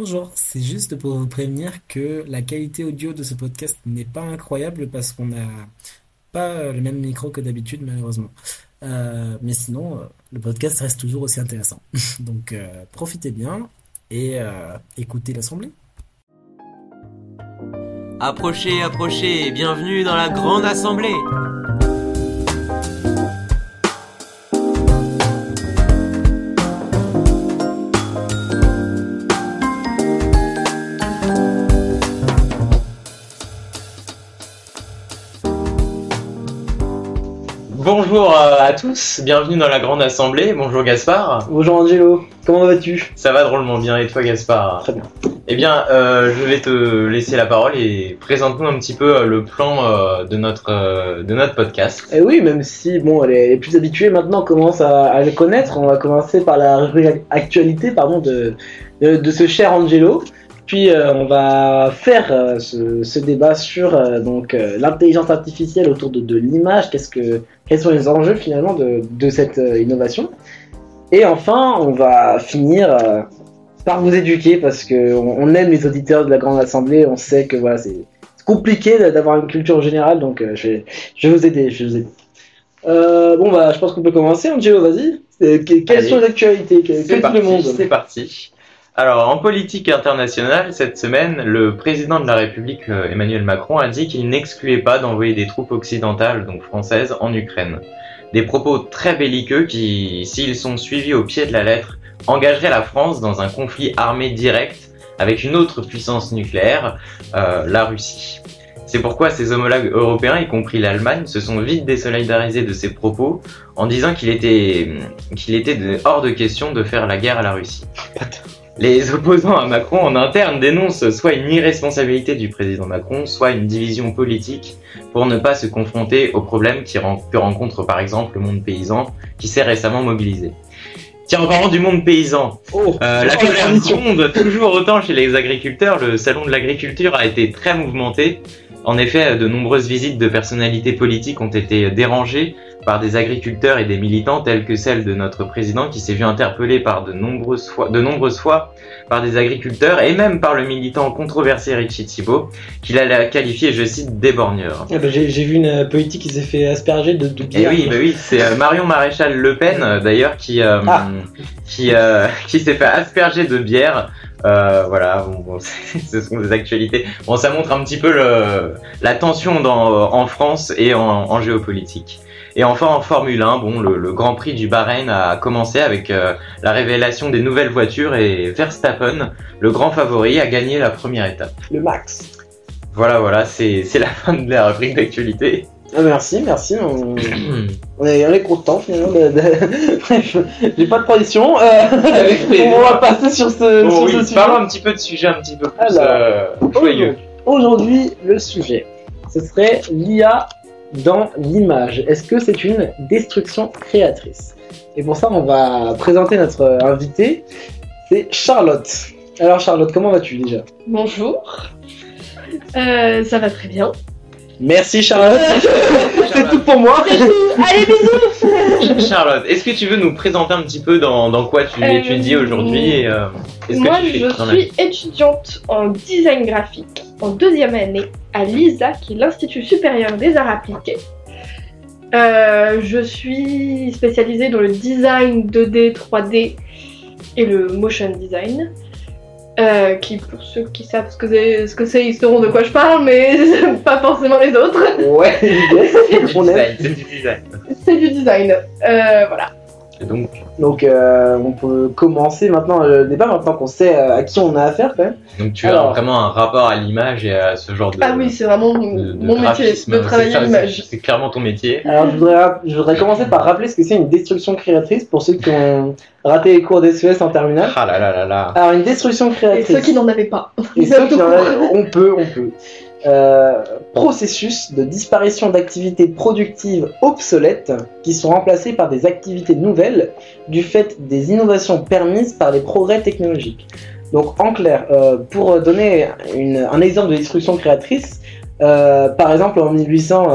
Bonjour, c'est juste pour vous prévenir que la qualité audio de ce podcast n'est pas incroyable parce qu'on n'a pas le même micro que d'habitude malheureusement. Euh, mais sinon, euh, le podcast reste toujours aussi intéressant. Donc euh, profitez bien et écoutez l'assemblée. Approchez, approchez, bienvenue dans la grande assemblée. Bonjour euh, à tous, bienvenue dans la grande assemblée. Bonjour Gaspard. Bonjour Angelo, comment vas-tu? Ça va drôlement bien et toi Gaspard? Très bien. Eh bien, euh, je vais te laisser la parole et présente-nous un petit peu euh, le plan de notre de notre podcast. Eh oui, même si bon, les, plus habitués maintenant commencent à, le connaître, on va commencer par la actualité pardon de, de ce cher Angelo. Puis euh, on va faire euh, ce, débat sur euh, donc l'intelligence artificielle autour de, l'image. Qu'est-ce que quels sont les enjeux finalement de, cette innovation? Et enfin, on va finir par vous éduquer parce que on, aime les auditeurs de la grande assemblée. On sait que voilà c'est compliqué d'avoir une culture générale, donc je, vais, vous aider. Je vais vous aider. bon bah, je pense qu'on peut commencer. Angelo, vas-y. Quelles sont les actualités C'est C'est parti. Alors, en politique internationale, cette semaine, le président de la République, euh, Emmanuel Macron, a dit qu'il n'excluait pas d'envoyer des troupes occidentales, donc françaises, en Ukraine. Des propos très belliqueux qui, s'ils sont suivis au pied de la lettre, engageraient la France dans un conflit armé direct avec une autre puissance nucléaire, euh, la Russie. C'est pourquoi ses homologues européens, y compris l'Allemagne, se sont vite désolidarisés de ces propos en disant qu'il était, qu'il était hors de question de faire la guerre à la Russie. Les opposants à Macron en interne dénoncent soit une irresponsabilité du président Macron, soit une division politique pour ne pas se confronter aux problèmes que rencontre par exemple le monde paysan qui s'est récemment mobilisé. Tiens, en parlant du monde paysan, oh, euh, la colère gronde toujours autant chez les agriculteurs. Le salon de l'agriculture a été très mouvementé. En effet, de nombreuses visites de personnalités politiques ont été dérangées par des agriculteurs et des militants tels que celle de notre président qui s'est vu interpellé par de nombreuses fois, de nombreuses fois par des agriculteurs et même par le militant controversé Richie Thibault qu'il a qualifié, je cite, d'éborgneur. Ah bah, j'ai vu une politique qui s'est fait asperger de, bière. Et oui, bah oui, c'est euh, Marion Maréchal Le Pen euh, d'ailleurs qui euh, ah. qui qui s'est fait asperger de bière. voilà, bon, ce sont des actualités. Bon, ça montre un petit peu le, la tension dans, en France et en, en géopolitique. Et enfin en Formule 1, bon, le, Grand Prix du Bahreïn a commencé avec euh, la révélation des nouvelles voitures et Verstappen, le grand favori, a gagné la première étape. Le max. Voilà, voilà, c'est la fin de la rubrique d'actualité. Ah, merci, merci. On, est, on est content finalement. Bref, j'ai pas de tradition. Euh, on va passer sur ce, bon, oui, sujet. Parlons un petit peu de sujet un petit peu plus euh, joyeux. Aujourd'hui, le sujet, ce serait l'IA dans l'image Est-ce que c'est une destruction créatrice? Et pour ça, on va présenter notre invité. C'est Charlotte. Alors Charlotte, comment vas-tu déjà? Bonjour. Euh, ça va très bien. Merci Charlotte. c'est tout pour moi. Allez bisous. Charlotte, est-ce que tu veux nous présenter un petit peu dans, quoi tu euh, étudies aujourd'hui euh, Moi, je suis étudiante en design graphique en deuxième année à l'ISA, qui est l'Institut supérieur des arts appliqués. Euh, je suis spécialisée dans le design 2D, 3D et le motion design. Euh, qui, pour ceux qui savent ce que c'est, ce ils sauront de quoi je parle, mais pas forcément les autres. Ouais, c'est du design. C'est du design. C'est du design. Euh, voilà donc, donc euh, on peut commencer maintenant le débat, maintenant qu'on sait euh, à qui on a affaire quand même. Donc tu as vraiment un rapport à l'image et à ce genre de. Ah oui, c'est vraiment mon métier de travailler à l'image. C'est clairement ton métier. Alors je voudrais, je voudrais commencer par rappeler ce que c'est une destruction créatrice pour ceux qui ont raté les cours d'SES en terminale. Ah là là là là. Alors une destruction créatrice. Et ceux qui n'en avaient pas. Et ceux qui en avaient, on peut, on peut. Euh, processus de disparition d'activités productives obsolètes qui sont remplacées par des activités nouvelles du fait des innovations permises par les progrès technologiques. Donc en clair, euh, pour donner un exemple de destruction créatrice, euh, par exemple en 1800,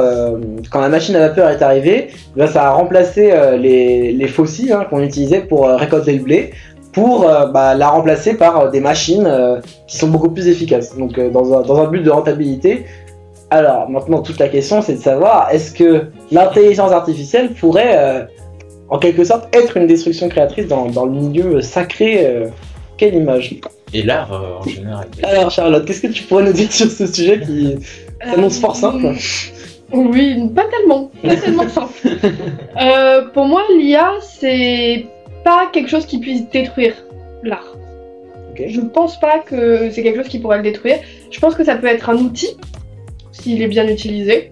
quand la machine à vapeur est arrivée, ben, ça a remplacé les, fossiles hein, qu'on utilisait pour récolter le blé pour bah, la remplacer par des machines qui sont beaucoup plus efficaces. Donc dans un, dans un but de rentabilité. Alors maintenant toute la question c'est de savoir est-ce que l'intelligence artificielle pourrait en quelque sorte être une destruction créatrice dans, dans le milieu sacré Quelle image Et l'art en général. Alors Charlotte, qu'est-ce que tu pourrais nous dire sur ce sujet qui s'annonce fort simple? Oui, pas tellement, pas tellement simple. Euh, pour moi, l'IA, c'est pas quelque chose qui puisse détruire l'art. Je pense pas que c'est quelque chose qui pourrait le détruire. Je pense que ça peut être un outil, s'il est bien utilisé,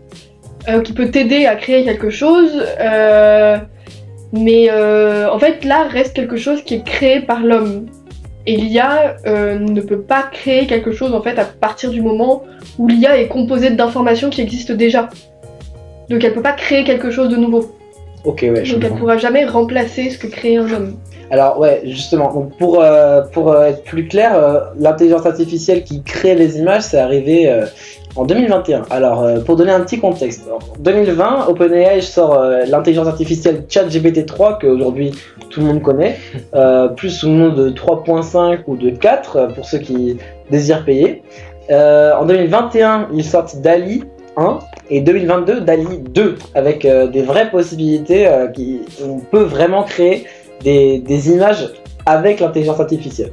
euh, qui peut t'aider à créer quelque chose. Euh, mais en fait, l'art reste quelque chose qui est créé par l'homme. Et l'IA ne peut pas créer quelque chose en fait à partir du moment où l'IA est composée d'informations qui existent déjà. Donc elle peut pas créer quelque chose de nouveau. Ok, ouais. Donc elle pourra jamais remplacer ce que crée un homme. Alors ouais, justement, donc pour, euh, pour euh, être plus clair, euh, l'intelligence artificielle qui crée les images, c'est arrivé en 2021. Alors pour donner un petit contexte, en 2020, OpenAI sort l'intelligence artificielle ChatGPT 3 que aujourd'hui tout le monde connaît, plus sous le nom de 3.5 ou de 4 pour ceux qui désirent payer. en 2021, ils sortent DALI 1 et 2022 DALI 2 avec euh, des vraies possibilités euh, qui on peut vraiment créer des, des images avec l'intelligence artificielle.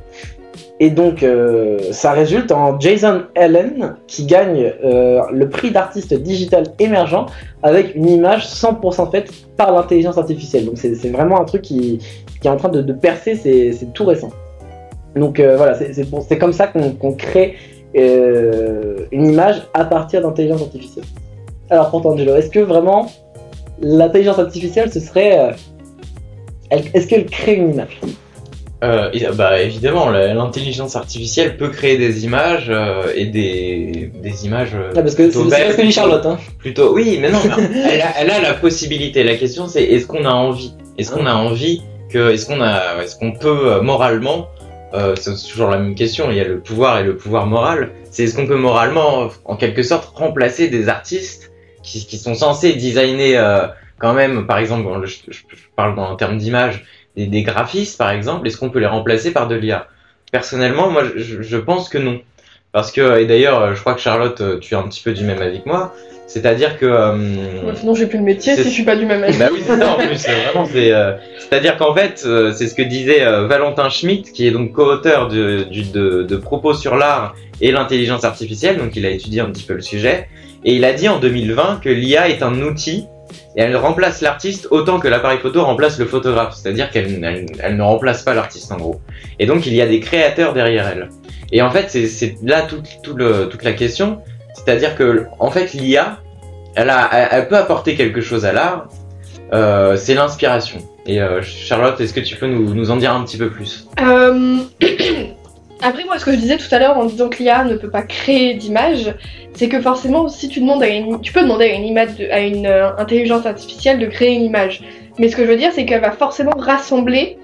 Et donc euh, ça résulte en Jason Allen qui gagne le prix d'artiste digital émergent avec une image 100% faite par l'intelligence artificielle. Donc c'est vraiment un truc qui, qui, est en train de, de percer, c'est tout récent. Donc voilà, c'est comme ça qu'on crée euh, une image à partir d'intelligence artificielle. Alors pour Angelo, est-ce que vraiment l'intelligence artificielle ce serait... Euh, est-ce qu'elle crée une image? Euh, bah évidemment, l'intelligence artificielle peut créer des images et des, des images. Ah, parce que c'est ce que dit Charlotte. Hein. Plutôt, oui, mais non, elle, a, elle, a, la possibilité. La question c'est est-ce qu'on a envie? Est-ce qu'on a envie que, est-ce qu'on a, est-ce qu'on peut moralement euh, c'est toujours la même question. Il y a le pouvoir et le pouvoir moral. C'est est-ce qu'on peut moralement, en quelque sorte, remplacer des artistes qui, qui sont censés designer euh, quand même, par exemple, je, je, parle en termes d'image, des, des, graphistes, par exemple. Est-ce qu'on peut les remplacer par de l'IA Personnellement, moi, je, je, pense que non. Parce que, et d'ailleurs, je crois que Charlotte, tu es un petit peu du même avis que moi. C'est-à-dire que. Euh, sinon, j'ai plus de métier si je suis pas du même avis. Bah oui, c'est ça en plus. Vraiment, c'est. Euh, c'est-à-dire qu'en fait, euh, c'est ce que disait Valentin Schmitt, qui est donc co-auteur de, de, de, propos sur l'art et l'intelligence artificielle. Donc, il a étudié un petit peu le sujet. Et il a dit en 2020 que l'IA est un outil et elle remplace l'artiste autant que l'appareil photo remplace le photographe. C'est-à-dire qu'elle elle, ne remplace pas l'artiste en gros. Et donc, il y a des créateurs derrière elle. Et en fait, c'est là toute, tout le, toute la question c'est-à-dire que, en fait, l'IA, elle, peut apporter quelque chose à l'art. Euh, c'est l'inspiration. Et euh, Charlotte, est-ce que tu peux nous, en dire un petit peu plus? Euh, Après, moi, ce que je disais tout à l'heure en disant que l'IA ne peut pas créer d'image, c'est que forcément, si tu demandes tu peux demander à une image, à une intelligence artificielle de créer une image. Mais ce que je veux dire, c'est qu'elle va forcément rassembler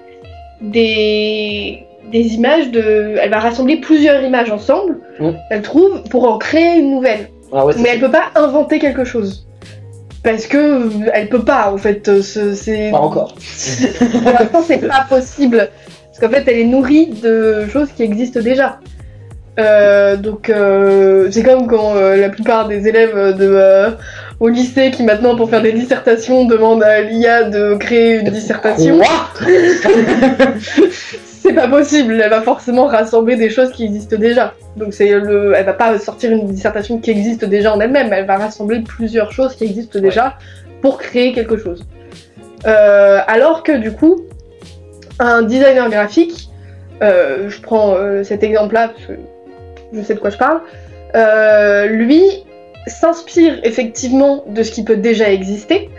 des, des images de. Elle va rassembler plusieurs images ensemble, mm. elle trouve, pour en créer une nouvelle. Ah Mais elle peut pas inventer quelque chose. Parce que elle peut pas, en fait. Euh, c'est... Pas encore. pour l'instant, c'est pas possible. Parce qu'en fait, elle est nourrie de choses qui existent déjà. Euh, donc, euh, c'est comme quand la plupart des élèves de, au lycée qui maintenant, pour faire des dissertations, demandent à l'IA de créer une dissertation c'est pas possible. Elle va forcément rassembler des choses qui existent déjà. Donc c'est le, elle va pas sortir une dissertation qui existe déjà en elle-même. Elle va rassembler plusieurs choses qui existent déjà pour créer quelque chose. Euh, alors que du coup, un designer graphique, euh, je prends euh, cet exemple-là parce que je sais de quoi je parle, lui s'inspire effectivement de ce qui peut déjà exister,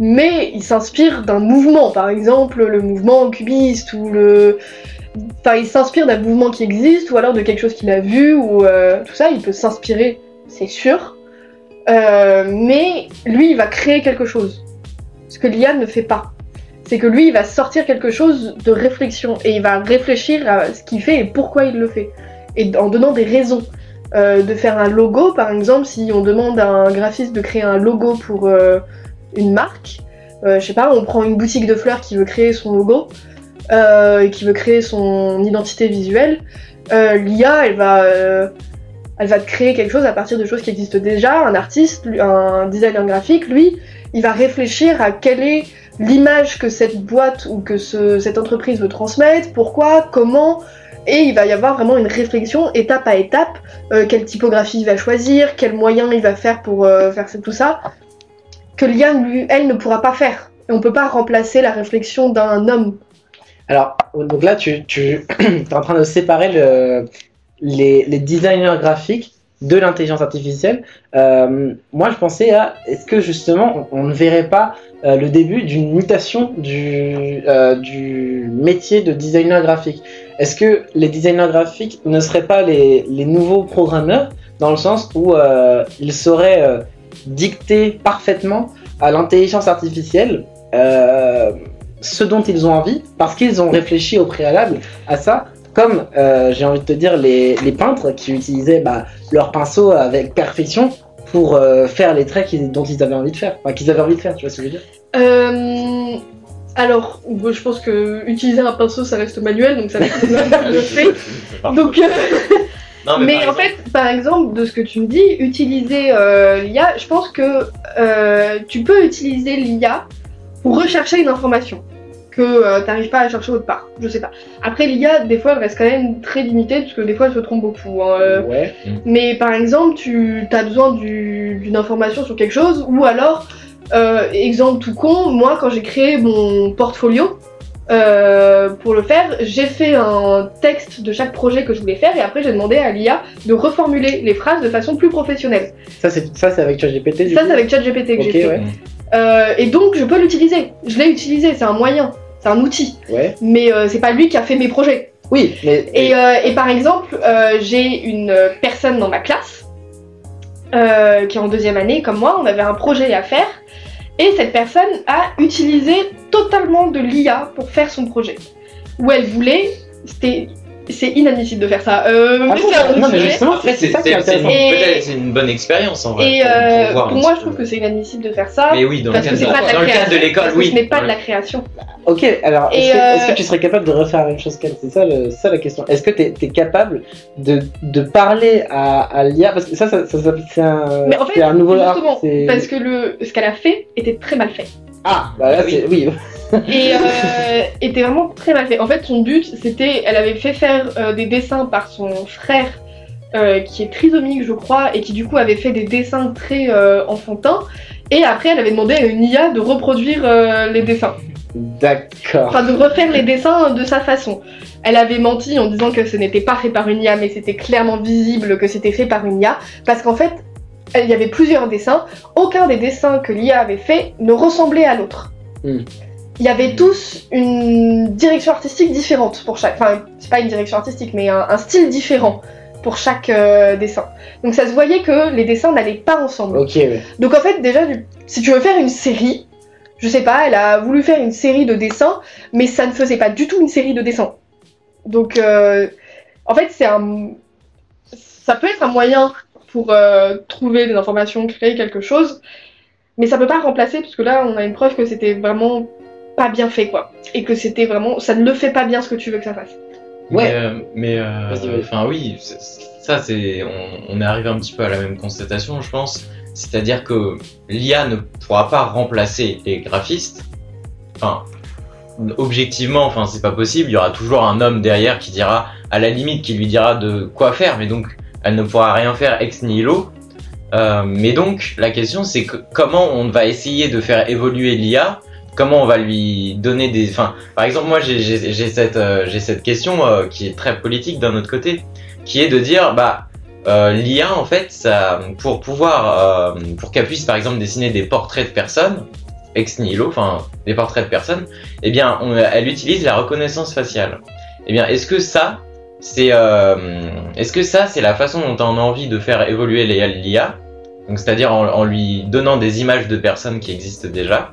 mais il s'inspire d'un mouvement, par exemple le mouvement cubiste ou le. Enfin, il s'inspire d'un mouvement qui existe ou alors de quelque chose qu'il a vu ou euh, tout ça. Il peut s'inspirer, c'est sûr. Euh, mais lui, il va créer quelque chose. Ce que l'IA ne fait pas. C'est que lui, il va sortir quelque chose de réflexion et il va réfléchir à ce qu'il fait et pourquoi il le fait. Et en donnant des raisons. Euh, de faire un logo, par exemple, si on demande à un graphiste de créer un logo pour une marque, euh, je sais pas, on prend une boutique de fleurs qui veut créer son logo, euh, qui veut créer son identité visuelle, euh, l'IA, elle va, créer quelque chose à partir de choses qui existent déjà. Un artiste, un designer graphique, lui, il va réfléchir à quelle est l'image que cette boîte ou que cette entreprise veut transmettre, pourquoi, comment, et il va y avoir vraiment une réflexion étape à étape, quelle typographie il va choisir, quels moyens il va faire pour faire tout ça, que l'IA, elle, ne pourra pas faire. On peut pas remplacer la réflexion d'un homme. Alors, donc là, tu, tu es en train de séparer le, les, designers graphiques de l'intelligence artificielle. Euh, moi, je pensais à est-ce que justement, on, ne verrait pas euh, le début d'une mutation du, euh, du métier de designer graphique? Est-ce que les designers graphiques ne seraient pas les, les nouveaux programmeurs dans le sens où ils sauraient dicter parfaitement à l'intelligence artificielle euh, ce dont ils ont envie, parce qu'ils ont réfléchi au préalable à ça, comme euh, j'ai envie de te dire les, peintres qui utilisaient bah, leur pinceau avec perfection pour euh, faire les traits dont ils avaient envie de faire, enfin qu'ils avaient envie de faire, tu vois ce que je veux dire? Alors, je pense que utiliser un pinceau, ça reste manuel, donc ça le fait. Donc, mais, en fait, par exemple, de ce que tu me dis, utiliser l'IA, je pense que tu peux utiliser l'IA pour rechercher une information que euh, tu n'arrives pas à chercher autre part. Je sais pas. Après, l'IA, des fois, elle reste quand même très limitée parce que des fois, elle se trompe beaucoup. Hein, euh. ouais. Mais par exemple, tu as besoin d'une information sur quelque chose ou alors, euh, exemple tout con, moi, quand j'ai créé mon portfolio, pour le faire, j'ai fait un texte de chaque projet que je voulais faire et après j'ai demandé à l'IA de reformuler les phrases de façon plus professionnelle. Ça c'est ça c'est avec ChatGPT. Ça c'est avec ChatGPT que j'ai fait. Euh, et donc je peux l'utiliser. Je l'ai utilisé, c'est un moyen, c'est un outil. Ouais. Mais euh, c'est pas lui qui a fait mes projets. Oui, mais. Et, euh, et par exemple, j'ai une personne dans ma classe qui est en deuxième année, comme moi, on avait un projet à faire. Et cette personne a utilisé totalement de l'IA pour faire son projet. Où elle voulait, c'était c'est inadmissible de faire ça. Euh, ah non, mais justement, c'est ça qui est intéressant. Peut-être c'est une bonne expérience en vrai. Et euh, pour, moi, je trouve que c'est inadmissible de faire ça. Mais oui, dans, le cadre, de, l'école, oui. Ce n'est pas de la création. Ok, alors est-ce que, est que, euh, tu serais capable de refaire la même chose qu'elle? C'est ça, ça, la question. Est-ce que tu es, capable de, de parler à, à l'IA Parce que ça, ça, ça, c'est un, mais en fait, un nouveau justement, parce que le, ce qu'elle a fait était très mal fait. Ah, bah là, oui. oui. Et euh, était vraiment très mal fait. En fait, son but, c'était, elle avait fait faire euh, des dessins par son frère, euh, qui est trisomique, je crois, et qui du coup avait fait des dessins très euh, enfantins. Et après, elle avait demandé à une IA de reproduire les dessins. D'accord. Enfin, de refaire les dessins de sa façon. Elle avait menti en disant que ce n'était pas fait par une IA, mais c'était clairement visible que c'était fait par une IA, parce qu'en fait, il y avait plusieurs dessins. Aucun des dessins que l'IA avait fait ne ressemblait à l'autre. Hmm il y avait tous une direction artistique différente pour chaque. Enfin, c'est pas une direction artistique, mais un, style différent pour chaque euh, dessin. Donc ça se voyait que les dessins n'allaient pas ensemble. Ok. Donc en fait, déjà, si tu veux faire une série, je sais pas, elle a voulu faire une série de dessins, mais ça ne faisait pas du tout une série de dessins. Donc euh, en fait, c'est un. Ça peut être un moyen pour euh, trouver des informations, créer quelque chose, mais ça peut pas remplacer, parce que là, on a une preuve que c'était vraiment pas bien fait, quoi. Et que c'était vraiment. Ça ne le fait pas bien ce que tu veux que ça fasse. Ouais. Mais, euh, euh, enfin, oui, ça, c'est. On, est arrivé un petit peu à la même constatation, je pense. C'est-à-dire que l'IA ne pourra pas remplacer les graphistes. Enfin, objectivement, enfin, c'est pas possible. Il y aura toujours un homme derrière qui dira, à la limite, qui lui dira de quoi faire, mais donc elle ne pourra rien faire ex nihilo. Euh, mais donc, la question, c'est que comment on va essayer de faire évoluer l'IA comment on va lui donner des. Enfin, par exemple, moi j'ai cette euh, cette question euh, qui est très politique d'un autre côté, qui est de dire bah euh, l'IA en fait ça pour pouvoir pour qu'elle puisse par exemple dessiner des portraits de personnes ex nihilo, enfin des portraits de personnes, eh bien elle utilise la reconnaissance faciale. Eh bien, est-ce que ça c'est est-ce que ça c'est la façon dont on a envie de faire évoluer l'IA donc c'est-à-dire en lui donnant des images de personnes qui existent déjà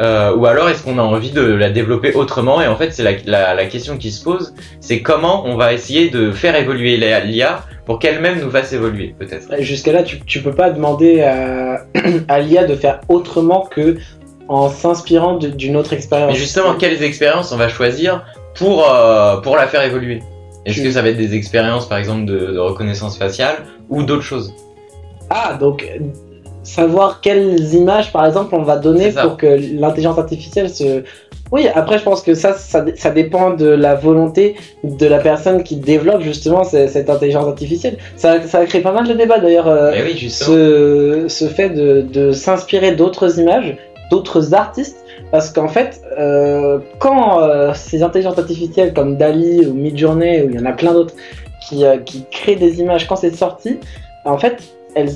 euh, ou alors est-ce qu'on a envie de la développer autrement? Et en fait, c'est la, la, question qui se pose, c'est comment on va essayer de faire évoluer l'IA pour qu'elle-même nous fasse évoluer, peut-être. Jusqu'à là, tu, tu peux pas demander à, à l'IA de faire autrement que en s'inspirant d'une autre expérience. Mais justement, quelles expériences on va choisir pour, euh, pour la faire évoluer? Est-ce que ça va être des expériences, par exemple, de, reconnaissance faciale ou d'autres choses? Ah, donc savoir quelles images, par exemple, on va donner pour que l'intelligence artificielle se... Oui, après, je pense que ça, ça, dépend de la volonté de la personne qui développe justement cette, intelligence artificielle. Ça, ça a créé pas mal de débats d'ailleurs, euh, oui, ce, ce fait de, de s'inspirer d'autres images d'autres artistes parce qu'en fait, euh, quand euh, ces intelligences artificielles comme Dali ou Midjourney, ou il y en a plein d'autres qui, qui, créent des images quand c'est sorti, en fait, elles,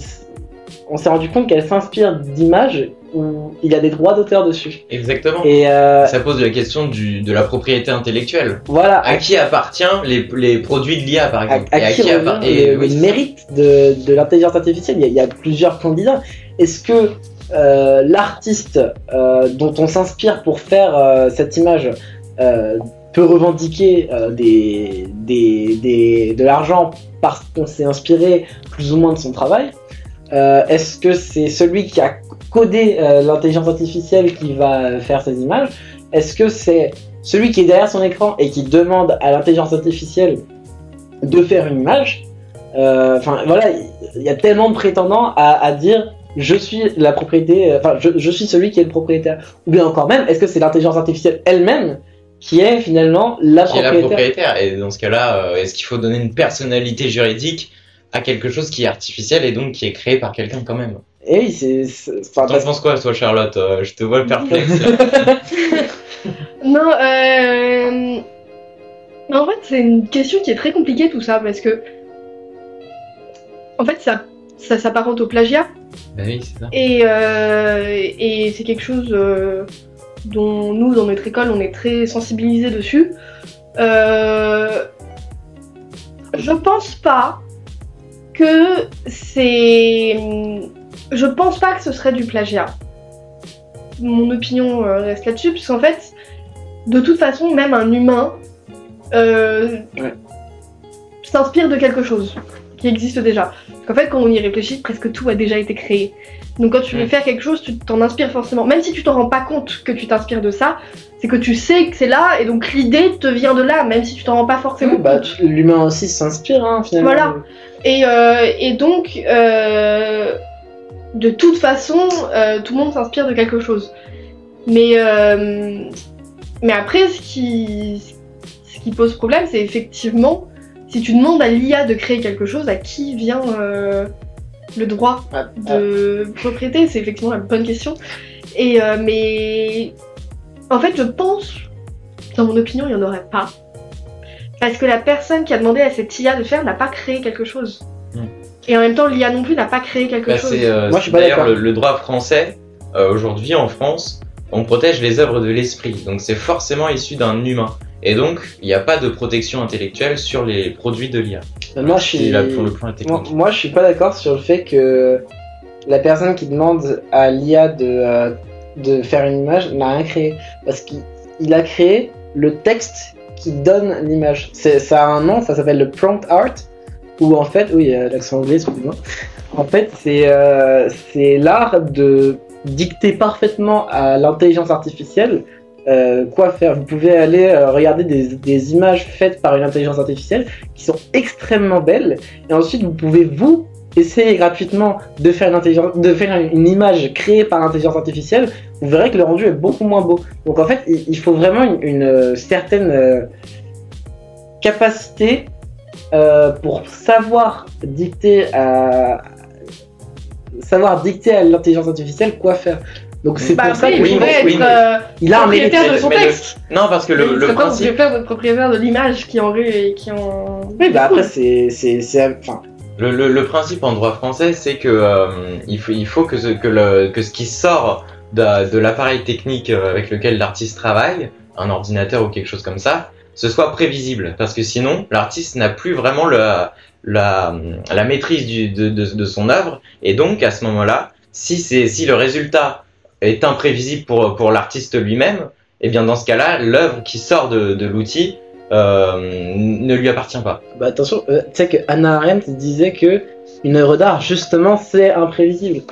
on s'est rendu compte qu'elles s'inspirent d'images où il y a des droits d'auteur dessus. Exactement. Et ça pose la question du, de la propriété intellectuelle. Voilà. À qui appartient les, les produits de l'IA par exemple? À, qui, appartient le, mérite de, de l'intelligence artificielle? Il y, a, il y, a, plusieurs candidats. Est-ce que euh, l'artiste euh, dont on s'inspire pour faire euh, cette image peut revendiquer des, des, de l'argent parce qu'on s'est inspiré plus ou moins de son travail? Est-ce que c'est celui qui a codé l'intelligence artificielle qui va faire ces images? Est-ce que c'est celui qui est derrière son écran et qui demande à l'intelligence artificielle de faire une image? Enfin voilà, il y a tellement de prétendants à, à dire je suis la propriété, euh, enfin, je, suis celui qui est le propriétaire. Ou bien encore même, est-ce que c'est l'intelligence artificielle elle-même qui est finalement la qui propriétaire. Est la propriétaire? Et dans ce cas-là, euh, est-ce qu'il faut donner une personnalité juridique à quelque chose qui est artificiel et donc qui est créé par quelqu'un quand même Et oui, c'est. T'en penses quoi, toi, Charlotte euh, Je te vois perplexe. non, euh... En fait, c'est une question qui est très compliquée tout ça parce que. En fait, ça, ça s'apparente au plagiat. Bah oui, c'est ça. Et, euh, et c'est quelque chose euh, dont nous, dans notre école, on est très sensibilisés dessus. Euh, je pense pas que c'est. Je pense pas que ce serait du plagiat. Mon opinion reste là-dessus, puisqu'en fait, de toute façon, même un humain s'inspire de quelque chose qui existe déjà. En fait, quand on y réfléchit, presque tout a déjà été créé. Donc quand tu veux faire quelque chose, tu t'en inspires forcément. Même si tu t'en rends pas compte que tu t'inspires de ça, c'est que tu sais que c'est là et donc l'idée te vient de là, même si tu t'en rends pas forcément bah, compte. L'humain aussi s'inspire, hein, finalement. Voilà. Et, euh, et donc, euh, de toute façon, euh, tout le monde s'inspire de quelque chose. Mais, mais après, ce qui, ce qui pose problème, c'est effectivement si tu demandes à l'IA de créer quelque chose, à qui vient le droit ah, de ah. propriété C'est effectivement la bonne question. Et mais en fait, je pense, dans mon opinion, il n'y en aurait pas. Parce que la personne qui a demandé à cette IA de faire n'a pas créé quelque chose. Hmm. Et en même temps, l'IA non plus n'a pas créé quelque bah, chose. Euh, Moi, je suis pas D'ailleurs, le, droit français, aujourd'hui en France, on protège les œuvres de l'esprit. Donc c'est forcément issu d'un humain. Et donc, il n'y a pas de protection intellectuelle sur les produits de l'IA. Moi, je suis... moi, je suis pas d'accord sur le fait que la personne qui demande à l'IA de, euh, de faire une image n'a rien créé. Parce qu'il a créé le texte qui donne l'image. Ça a un nom, ça s'appelle le prompt art. Ou en fait, oui, l'accent anglais, excusez-moi. En fait, c'est euh, l'art de dicter parfaitement à l'intelligence artificielle euh, quoi faire. Vous pouvez aller euh, regarder des, images faites par une intelligence artificielle qui sont extrêmement belles. Et ensuite, vous pouvez vous essayer gratuitement de faire une image créée par l'intelligence artificielle. Vous verrez que le rendu est beaucoup moins beau. Donc en fait, il, faut vraiment une, euh, certaine capacité pour savoir dicter à savoir dicter à l'intelligence artificielle quoi faire. Donc c'est bah pour ça qu'il oui, être oui, euh, il a propriétaire de son texte. Non, parce que le, le principe. Vous propriétaire de l'image qui en et qui en. Oui, bah après c'est c'est enfin. Le, le, le, principe en droit français, c'est que euh, il faut il faut que ce que le que ce qui sort de, de l'appareil technique euh, avec lequel l'artiste travaille, un ordinateur ou quelque chose comme ça, ce soit prévisible, parce que sinon l'artiste n'a plus vraiment la la, la maîtrise du, de, de, son œuvre, et donc à ce moment-là, si si le résultat est imprévisible pour, pour l'artiste lui-même, et eh bien dans ce cas-là, l'œuvre qui sort de, de l'outil euh, ne lui appartient pas. Bah attention, euh, tu sais que Anna Arendt disait que une œuvre d'art, justement, c'est imprévisible.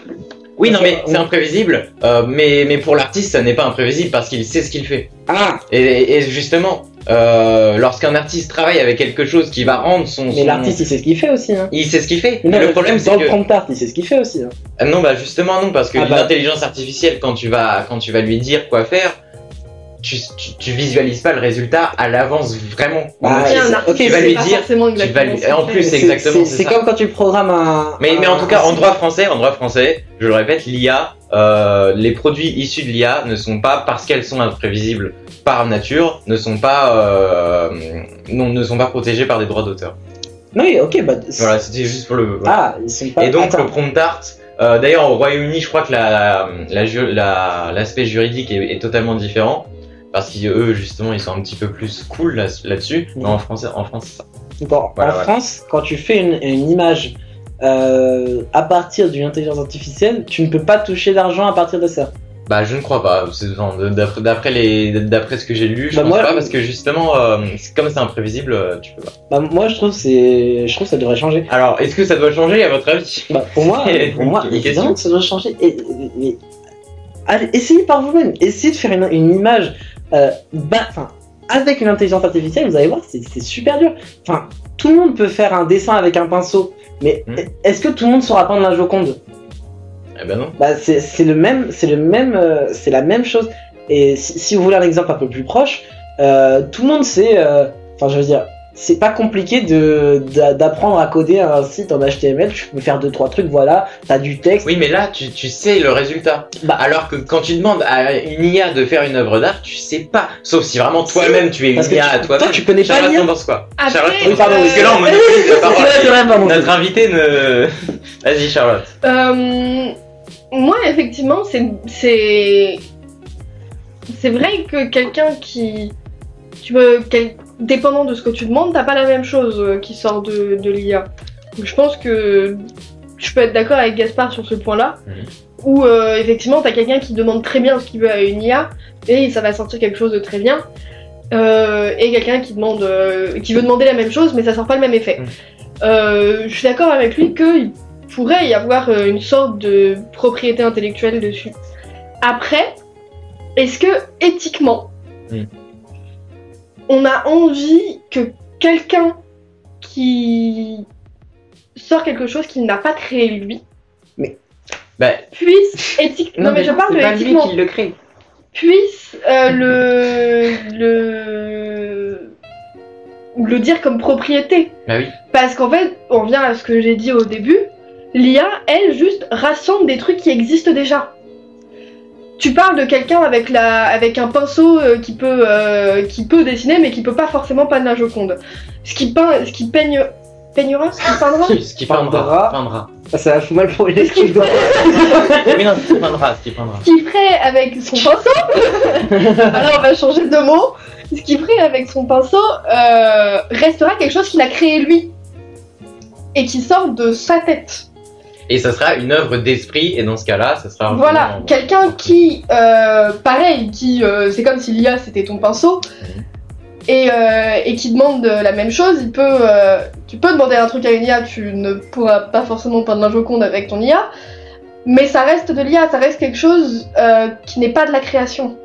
Oui, non, mais c'est imprévisible. Euh, mais, mais pour l'artiste, ça n'est pas imprévisible parce qu'il sait ce qu'il fait. Ah Et, et justement, euh, lorsqu'un artiste travaille avec quelque chose qui va rendre son. Mais l'artiste, il sait ce qu'il fait aussi. Hein. Il sait ce qu'il fait. Non, le problème, c'est dans que. le prompt art, il sait ce qu'il fait aussi. Hein. Ah non, bah justement non, parce que Ah bah. l'intelligence artificielle, quand tu vas, quand tu vas lui dire quoi faire, tu, tu, tu visualises pas le résultat à l'avance vraiment. Un ok, tu vas lui dire, tu vas lui- en plus, c'est exactement, c'est comme quand tu programmes un. Mais, mais en tout cas, en droit français, en droit français, je le répète, l'IA, euh, les produits issus de l'IA ne sont pas parce qu'elles sont imprévisibles par nature, ne sont pas, euh, non, ne sont pas protégées par des droits d'auteur. Oui, ok, bah. Voilà, c'était juste pour le. voilà. Ah, pas. Et donc Attends. le prompt art, euh, d'ailleurs au Royaume-Uni, je crois que la, la, ju- la- l'aspect juridique est, est totalement différent parce qu'eux justement ils sont un petit peu plus cool là- là-dessus. Mais en français, en France, c'est ça. Bon, Voilà, en voilà. France, quand tu fais une, une image euh, à partir d'une intelligence artificielle, tu ne peux pas toucher d'argent à partir de ça. Bah je ne crois pas. D'après, les, d'après ce que j'ai lu, je Bah, pense moi- pas parce que justement, euh, comme c'est imprévisible, euh, tu peux pas. Bah, moi, je trouve que c'est, je trouve que ça devrait changer. Alors, est-ce que ça doit changer à votre avis? Bah, pour moi, pour moi, évidemment question. que ça doit changer. Et, allez, essayez par vous-même. Essayez de faire une, une image, euh, bah, avec une intelligence artificielle, vous allez voir, c'est super dur. Enfin, tout le monde peut faire un dessin avec un pinceau, mais Hmm. est-ce que tout le monde saura peindre la Joconde? Eh ben non. Bah, c'est le même, c'est le même, euh, c'est la même chose. Et si, si vous voulez un exemple un peu plus proche, euh, tout le monde sait, enfin, je veux dire, c'est pas compliqué de d'a- d'apprendre à coder un site en HTML. Tu peux faire deux trois trucs, voilà, t'as du texte. Oui, mais là, tu, tu sais le résultat. Bah. Alors que quand tu demandes à une IA de faire une œuvre d'art, tu sais pas. Sauf si vraiment toi-même tu es une IA à toi-même. toi, tu connais pas Charlotte, l'IA t'en penses quoi Après, Charlotte, Oui, pardon, parce que là, on monopolise la parole. C'est vrai, pardon. Notre invité ne. Vas-y, Charlotte. Euh, moi, effectivement, c'est c'est c'est vrai que quelqu'un qui tu veux quel- dépendant de ce que tu demandes, t'as pas la même chose euh, qui sort de, de l'IA. Donc je pense que je peux être d'accord avec Gaspard sur ce point-là, Mhm. où euh, effectivement t'as quelqu'un qui demande très bien ce qu'il veut à une IA et ça va sortir quelque chose de très bien. Euh, et quelqu'un qui demande, euh, qui veut demander la même chose, mais ça sort pas le même effet. Mhm. Je suis d'accord avec lui qu'il pourrait y avoir une sorte de propriété intellectuelle dessus. Après, est-ce que éthiquement, Mm. On a envie que quelqu'un qui sort quelque chose qu'il n'a pas créé lui Bah, puisse éthiquement, non, mais, je parle de c'est pas lui éthiquement, qui le crée. puisse euh, le le le dire comme propriété. Bah oui. Parce qu'en fait, on vient à ce que j'ai dit au début, l'IA, elle, juste rassemble des trucs qui existent déjà. Tu parles de quelqu'un avec, la, avec un pinceau euh, qui, peut, euh, qui peut dessiner, mais qui peut pas forcément peindre la Joconde. Ce qui, peint, ce qui peigne, peignera, ce qui peindra. Ce qui peindra. Ah, Ça fout mal pour les trucs. Oui, non, ce qui peindra, ce qui peindra. Ce qu'il ferait avec son pinceau, alors on va changer de mot, ce qu'il ferait avec son pinceau euh, restera quelque chose qu'il a créé lui. Et qui sort de sa tête. Et ça sera une œuvre d'esprit, et dans ce cas-là, ça sera. Voilà, quelqu'un qui, euh, pareil, qui, euh, c'est comme si l'IA c'était ton pinceau, Mhm. et, euh, et qui demande la même chose, il peut, tu peux demander un truc à une IA, tu ne pourras pas forcément peindre la Joconde avec ton IA, mais ça reste de l'IA, ça reste quelque chose qui n'est pas de la création.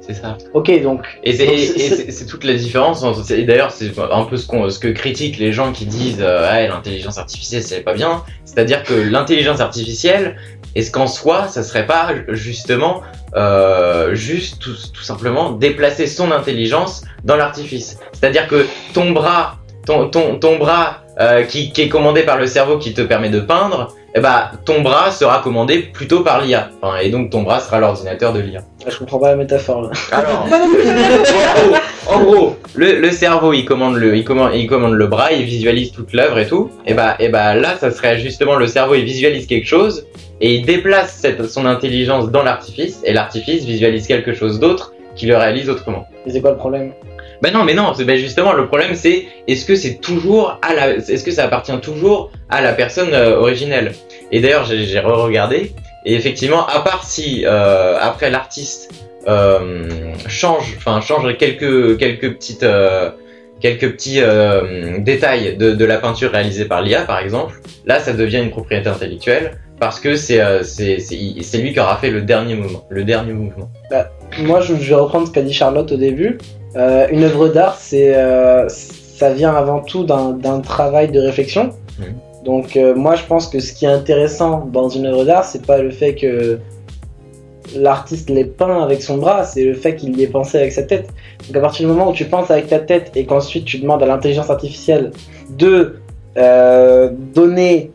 C'est ça. ok, donc. Et c'est toute la différence. Et d'ailleurs, c'est un peu ce, qu'on ce que critiquent les gens qui disent euh, ah, l'intelligence artificielle, c'est pas bien. C'est-à-dire que l'intelligence artificielle, est-ce qu'en soi, ça serait pas justement euh, juste tout, tout simplement déplacer son intelligence dans l'artifice? C'est-à-dire que ton bras, ton, ton, ton bras euh, qui, qui est commandé par le cerveau qui te permet de peindre, eh ben, ton bras sera commandé plutôt par l'IA. Enfin, et donc ton bras sera l'ordinateur de l'IA. Je comprends pas la métaphore là. Alors, en gros, en gros, le, le cerveau il commande le, il commande, il commande le bras, il visualise toute l'œuvre et tout. Et bah, et bah là, ça serait justement le cerveau il visualise quelque chose et il déplace cette, son intelligence dans l'artifice et l'artifice visualise quelque chose d'autre qui le réalise autrement. Mais c'est quoi le problème? Ben non, mais non, ben justement le problème c'est est-ce que c'est toujours à la, est-ce que ça appartient toujours à la personne euh, originelle? Et d'ailleurs j'ai re-regardé et effectivement à part si euh, après l'artiste euh, change, enfin change quelques quelques petites euh, quelques petits euh, détails de, de la peinture réalisée par l'IA par exemple, là ça devient une propriété intellectuelle. parce que c'est c'est c'est lui qui aura fait le dernier mouvement. Le dernier mouvement. Bah, moi, je, vais reprendre ce qu'a dit Charlotte au début. Euh, une œuvre d'art, c'est euh, ça vient avant tout d'un travail de réflexion. Mmh. Donc moi, je pense que ce qui est intéressant dans une œuvre d'art, c'est pas le fait que l'artiste l'ait peint avec son bras, c'est le fait qu'il y ait pensé avec sa tête. Donc à partir du moment où tu penses avec ta tête et qu'ensuite tu demandes à l'intelligence artificielle de donner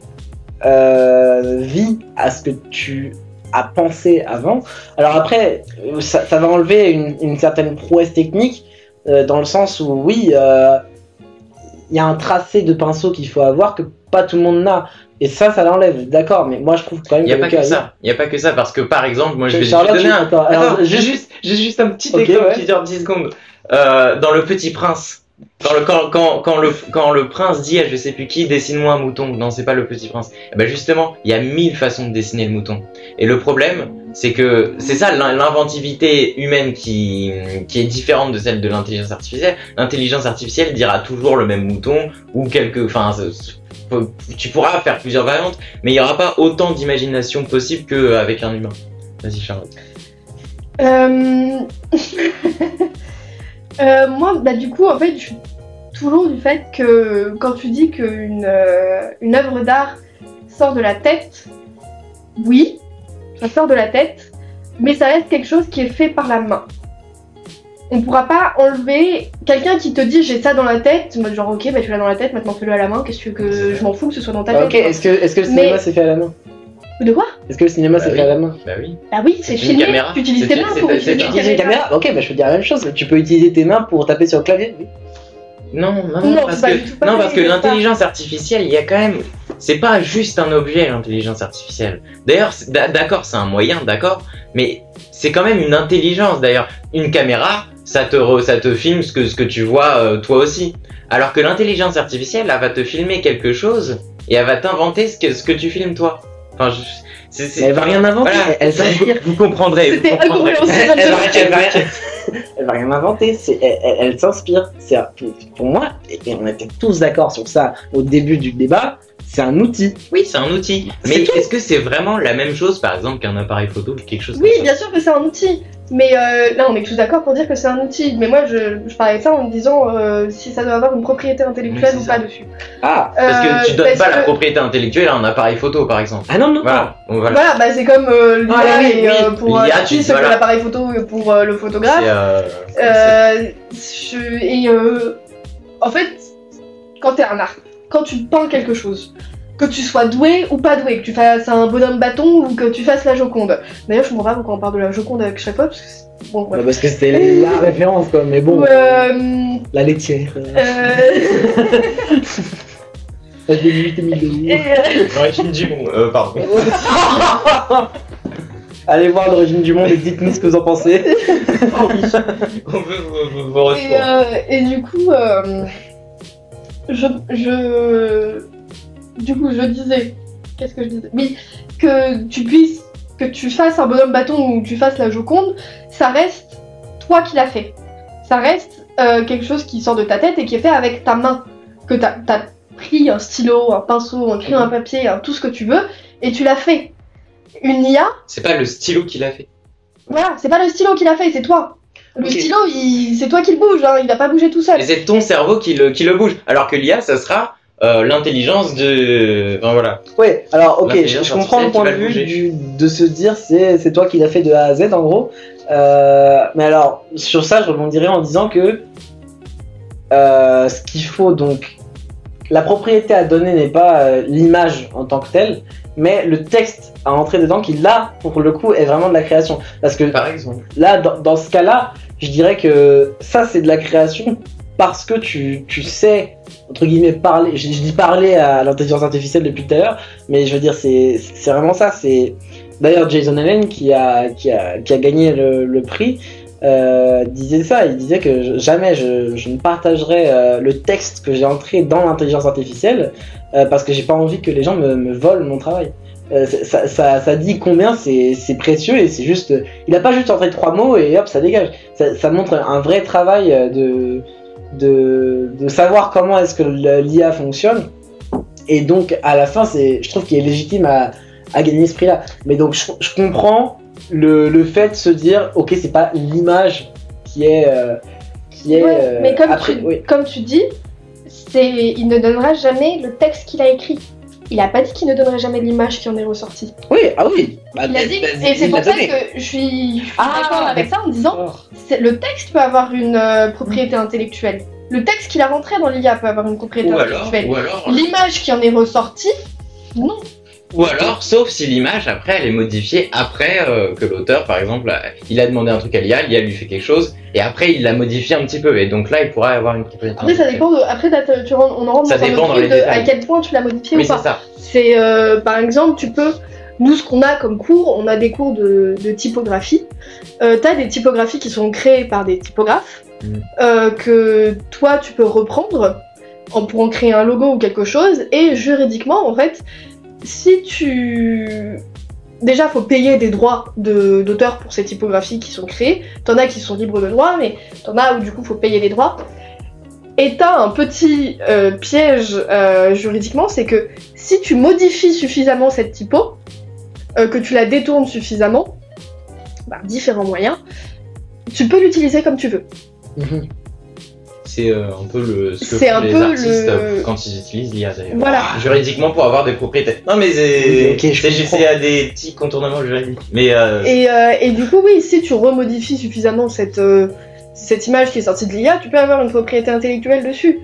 euh, vie à ce que tu as pensé avant. Alors après, ça, va enlever une, certaine prouesse technique euh, dans le sens où oui, euh, il y a un tracé de pinceau qu'il faut avoir que pas tout le monde n'a. Et ça, ça l'enlève, d'accord, mais moi je trouve quand même. Il n'y a pas que ça. Il n'y a pas que ça, parce que par exemple, moi je vais te donner un. Attends, j'ai juste, juste un petit exemple qui dure 10 secondes. dans Le Petit Prince, quand le, prince dit à je sais plus qui, dessine-moi un mouton. Non, c'est pas le petit prince. Eh ben justement, il y a mille façons de dessiner le mouton. Et le problème, c'est que c'est ça l'inventivité humaine qui, qui est différente de celle de l'intelligence artificielle. L'intelligence artificielle dira toujours le même mouton ou quelque, enfin, tu pourras faire plusieurs variantes, mais il n'y aura pas autant d'imagination possible qu'avec un humain. Vas-y, Charlotte. Euh... Euh, moi, bah, du coup, en fait, je suis toujours du fait que quand tu dis qu'une euh, une œuvre d'art sort de la tête, oui, ça sort de la tête, mais ça reste quelque chose qui est fait par la main. On pourra pas enlever quelqu'un qui te dit j'ai ça dans la tête, genre ok, bah tu l'as dans la tête, maintenant fais-le à la main, qu'est-ce que je m'en fous que ce soit dans ta tête. Ok, est-ce que, est que le cinéma c'est fait à la main? De quoi Est-ce que le cinéma c'est bah fait à la main Bah oui. Bah oui, c'est filmé. Tu utilises tes mains pour utiliser une caméra. Ok, bah je peux dire la même chose. Tu peux utiliser tes mains pour taper sur le clavier. Non, non, non, parce que, non, parce que l'intelligence artificielle, il y a quand même. C'est pas juste un objet, l'intelligence artificielle. D'ailleurs, d'accord, c'est un moyen, d'accord, mais c'est quand même une intelligence. D'ailleurs, une caméra, ça te, ça te filme ce que, ce que tu vois euh, toi aussi. Alors que l'intelligence artificielle, elle va te filmer quelque chose et elle va t'inventer ce que, ce que tu filmes toi. Enfin, je, elle va rien inventer, elle s'inspire. Vous comprendrez. Vous comprendrez. Elle, elle, va, elle, va, elle, va, rien inventer, elle, s'inspire. Pour moi, et on était tous d'accord sur ça au début du débat, c'est un outil. Oui, c'est un outil. Mais est-ce que c'est vraiment la même chose, par exemple, qu'un appareil photo ou quelque chose Oui, bien sûr que c'est un outil. Mais euh, là, on est tous d'accord pour dire que c'est un outil. Mais moi, je, je parlais de ça en me disant euh, si ça doit avoir une propriété intellectuelle ou pas dessus. Ah, parce que tu euh, donnes pas la propriété intellectuelle à un appareil photo, par exemple. Ah non, non. Voilà, voilà. bah, c'est comme euh, l'IA oui, oui. pour l'artiste, voilà. l'appareil photo pour le photographe. Je, et en fait, quand t'es un art, quand tu peins quelque chose, que tu sois doué ou pas doué, que tu fasses un bonhomme bâton ou que tu fasses la Joconde. D'ailleurs, je comprends pas pourquoi on parle de la Joconde avec chaque fois, parce que bon, bah, parce que c'était la référence, quoi, mais bon. Euh... La laitière. Euh... L'origine du monde, euh, pardon. Allez voir l'origine du monde et dites-nous ce que vous en pensez. on veut vos, vos, et, euh, et, du coup, euh, je, je du coup, je disais, qu'est-ce que je disais? Oui, que tu puisses, que tu fasses un bonhomme bâton ou que tu fasses la Joconde, ça reste toi qui l'as fait. Ça reste euh, quelque chose qui sort de ta tête et qui est fait avec ta main. Que t'as as pris un stylo, un pinceau, un crayon, un papier, tout ce que tu veux, et tu l'as fait. Une IA. C'est pas le stylo qui l'a fait. Voilà, c'est pas le stylo qui l'a fait, c'est toi. Le stylo, c'est toi qui le bouge, hein, il va pas bouger tout seul. Mais c'est ton cerveau qui le, qui le bouge. Alors que l'IA, ça sera euh, l'intelligence de. Enfin voilà. Ouais, alors ok, je, comprends le point de vue de se dire c'est, c'est toi qui l'as fait de A à Z en gros. Euh, mais alors, sur ça, je rebondirais en disant que euh, ce qu'il faut donc. La propriété à donner n'est pas l'image en tant que telle, mais le texte à entrer dedans qui là, pour le coup, est vraiment de la création. Parce que Par exemple. là, dans, dans ce cas-là, je dirais que ça, c'est de la création parce que tu, tu sais, entre guillemets, parler. Je, dis parler à l'intelligence artificielle depuis tout à l'heure, mais je veux dire, c'est vraiment ça. C'est D'ailleurs, Jason Allen, qui a, qui a, qui a gagné le, prix, euh, disait ça. Il disait que jamais je, ne partagerai euh, le texte que j'ai entré dans l'intelligence artificielle euh, parce que j'ai pas envie que les gens me, volent mon travail. Ça, ça, dit combien c'est précieux et c'est juste. Il a pas juste entré trois mots et hop, ça dégage. Ça montre un vrai travail de de, de savoir comment est-ce que l'IA fonctionne. Et donc, à la fin, c'est, je trouve qu'il est légitime à, à gagner ce prix-là. Mais donc je, je comprends le, le fait de se dire, ok, c'est pas l'image qui est. euh, qui est Ouais, euh, mais comme, après, tu, oui. comme tu dis, c'est, il ne donnera jamais le texte qu'il a écrit. Il a pas dit qu'il ne donnerait jamais l'image qui en est ressortie. Oui, ah oui. Bah, Il a dit, bah, et c'est pour ça donné. que je suis, Ah, d'accord avec ça en disant, le texte peut avoir une euh, propriété intellectuelle. Le texte qu'il a rentré dans l'IA peut avoir une propriété Ou alors, intellectuelle. L'image qui en est ressortie, non. Ou alors, sauf si l'image après elle est modifiée après euh, que l'auteur, par exemple, a- il a demandé un truc à l'IA, l'IA lui fait quelque chose, et après il l'a modifié un petit peu, et donc là il pourrait avoir une. Après, ça dépend de. Après, tu rentres- on en rentre Ça dans un dépend dans les de à quel point tu l'as modifié Oui, ou c'est pas. ça. C'est euh, par exemple, tu peux. Nous, ce qu'on a comme cours, on a des cours de, de typographie. Euh, T'as des typographies qui sont créées par des typographes Mhm. euh, que toi tu peux reprendre en, pour en créer un logo ou quelque chose. Et juridiquement, en fait, si tu déjà faut payer des droits d'auteur pour ces typographies qui sont créées. T'en as qui sont libres de droit, mais t'en as où du coup faut payer des droits. Et t'as un petit euh, piège euh, juridiquement, c'est que si tu modifies suffisamment cette typo, euh, que tu la détournes suffisamment, par différents moyens, tu peux l'utiliser comme tu veux. Mhm. C'est euh, un peu le ce que C'est font un les peu artistes le- euh, quand ils utilisent l'IA d'ailleurs. Voilà. Juridiquement pour avoir des propriétés. Non mais c'est Oui, ok, je c'est juste comprends. il y a des petits contournements juridiques. Mais euh, Et, euh, et du coup, oui, si tu remodifies suffisamment cette, euh, cette image qui est sortie de l'IA, tu peux avoir une propriété intellectuelle dessus.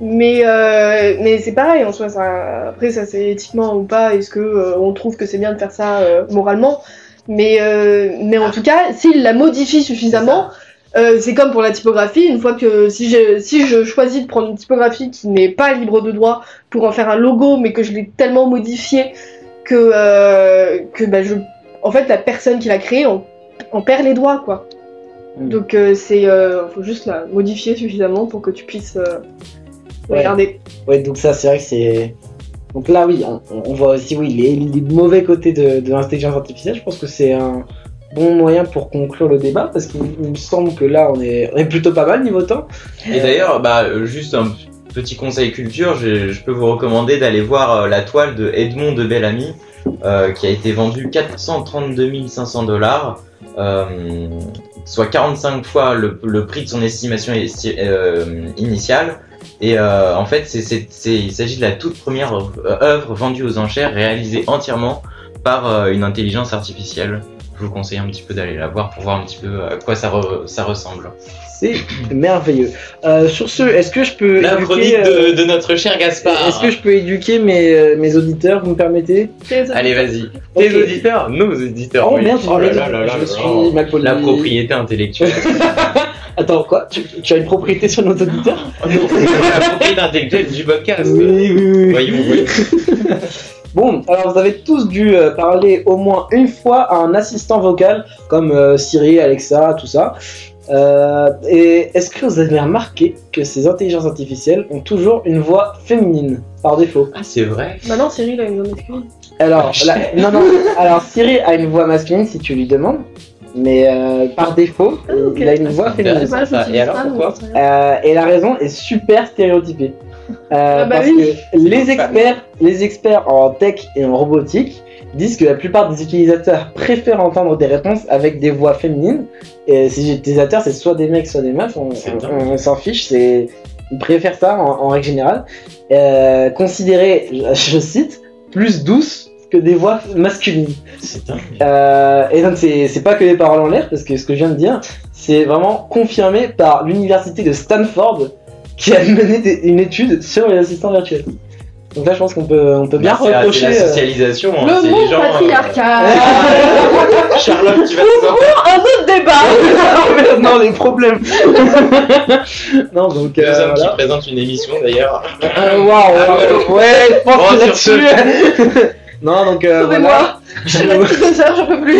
Mais, euh, mais c'est pareil en soi, ça, après ça c'est éthiquement ou pas, est-ce que euh, on trouve que c'est bien de faire ça euh, moralement mais, euh, mais en tout cas, s'il la modifie suffisamment, euh, c'est comme pour la typographie, une fois que si je, si je choisis de prendre une typographie qui n'est pas libre de droit pour en faire un logo, mais que je l'ai tellement modifié que, euh, que bah, je, en fait la personne qui l'a créé en, perd les droits quoi. Mm. Donc euh, c'est, euh, faut juste la modifier suffisamment pour que tu puisses Ouais. regarder. Ouais, donc ça, c'est vrai que c'est. Donc là, oui, on, on voit aussi oui, les, les mauvais côtés de, de l'intelligence artificielle. Je pense que c'est un bon moyen pour conclure le débat parce qu'il il me semble que là, on est, plutôt pas mal niveau temps. Et d'ailleurs, bah, euh, juste un petit conseil culture, je, peux vous recommander d'aller voir euh, la toile de Edmond de Bellamy, euh, qui a été vendue 432 500 dollars, soit 45 fois le, prix de son estimation esti- initiale. Et en fait, il s'agit de la toute première œuvre vendue aux enchères, réalisée entièrement par une intelligence artificielle. Je vous conseille un petit peu d'aller la voir pour voir un petit peu à quoi ça, re- ça ressemble. C'est merveilleux. Euh, sur ce, est-ce que je peux La éduquer, chronique euh, de, de notre cher Gaspard. Est-ce que je peux éduquer mes, euh, mes auditeurs, vous me permettez? Allez, vas-y. Les auditeurs, nos auditeurs. Oh oui. merde, Oh là je, là là là je là. suis mal. La propriété intellectuelle. Attends, quoi? Tu, tu as une propriété sur nos auditeurs? La propriété intellectuelle du podcast. oui, oui. Voyons, voyons. Bon, alors vous avez tous dû euh, parler au moins une fois à un assistant vocal comme euh, Siri, Alexa, tout ça. Euh, et est-ce que vous avez remarqué que ces intelligences artificielles ont toujours une voix féminine par défaut? Ah, c'est vrai. Maintenant Cyril a une voix masculine. Alors, la- non, non. Alors Siri a une voix masculine si tu lui demandes, mais euh, par défaut, Ah, il a une voix c'est féminine. pas. Et alors, pourquoi. Euh, et la raison est super stéréotypée. Euh, Ah bah parce oui. que les experts, les experts en tech et en robotique disent que la plupart des utilisateurs préfèrent entendre des réponses avec des voix féminines. Et ces utilisateurs, c'est soit des mecs, soit des meufs, on, s'en fiche, c'est, ils préfèrent ça en, en règle générale. Euh, je, je cite, plus douces que des voix masculines. C'est dingue. Euh, et donc c'est c'est pas que des paroles en l'air, parce que ce que je viens de dire, c'est vraiment confirmé par l'université de Stanford qui a mené des- une étude sur les assistants virtuels. Donc là je pense qu'on peut, on peut bien Bah, c'est la- reprocher... C'est la euh, socialisation. hein, Le les gens. euh, patriarcat. Charlotte, tu vas nous en Un autre débat. non, les problèmes Non, donc... Deux Euh, hommes qui voilà. présentent une émission d'ailleurs. Euh, Waouh, waouh, ouais, je pense Bon, que sur là-dessus... non, donc... euh, heures, j'en peux plus.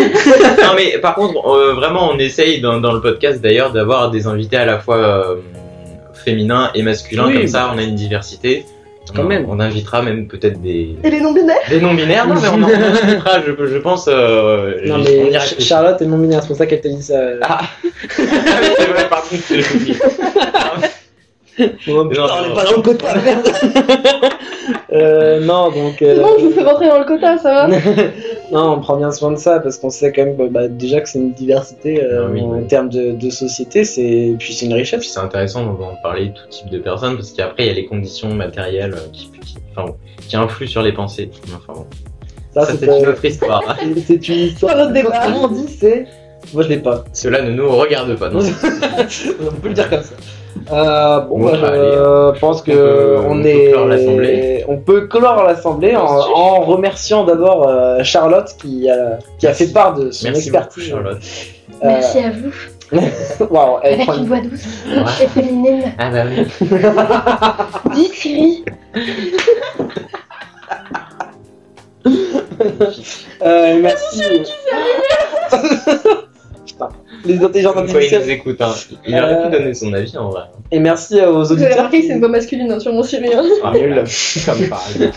non mais par contre, euh, vraiment, on essaye dans, dans le podcast d'ailleurs d'avoir des invités à la fois féminins et masculins. Oui. Comme ça, on a une diversité. Quand on, même. on invitera même peut-être des, Et les non-binaires des non-binaires. Non, mais on en invitera, je, je pense. euh, Non on mais Ch-. Charlotte est non binaire, c'est pour ça qu'elle t'a dit ça. Ah, Ah c'est vrai, par contre, j'ai Bon, putain, Non, on non. est pas dans le quota, merde. euh, non, donc. C'est euh, bon, je vous fais rentrer dans le quota, ça va non, on prend bien soin de ça parce qu'on sait quand même bah, déjà que c'est une diversité euh, Ah oui, en oui. termes de, de société, c'est puis c'est une richesse. c'est intéressant d'en parler tout type de personnes parce qu'après il y a les conditions matérielles qui, qui, enfin, bon, qui influent sur les pensées. Enfin bon, Ça, ça c'est une autre histoire. c'est- c'est une histoire. Notre débat. Comment on dit c'est Moi je l'ai pas. Cela ne nous regarde pas. Non. on peut le dire comme ça. Euh, bon, Bon, bah, bah, je pense que On peut- on, on peut est. clore l'assemblée. On peut clore l'assemblée en, Merci. en remerciant d'abord euh, Charlotte qui a, qui a Merci. fait part de son Merci beaucoup expertise. Charlotte. Euh, Merci à vous. Waouh, elle Avec prend une voix douce Ouais. et féminine. Ah bah oui. Dis Siri. Euh, merci. Les intelligences Comme quoi il artificielles. nous écoute. Hein. Il aurait Euh, pu donner son avis en vrai. Et merci aux Vous avez auditeurs. remarqué que c'est une voix masculine hein, sur mon Siri. hein. Ah, nul. Comme par hasard.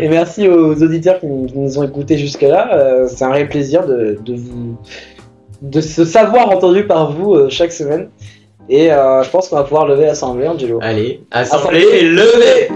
Et merci aux auditeurs qui, nous- qui nous ont écoutés jusque-là. Euh, c'est un réel plaisir de, de vous de se savoir entendu par vous euh, chaque semaine. Et euh, je pense qu'on va pouvoir lever l'assemblée, Angelo. Allez, assemblée levée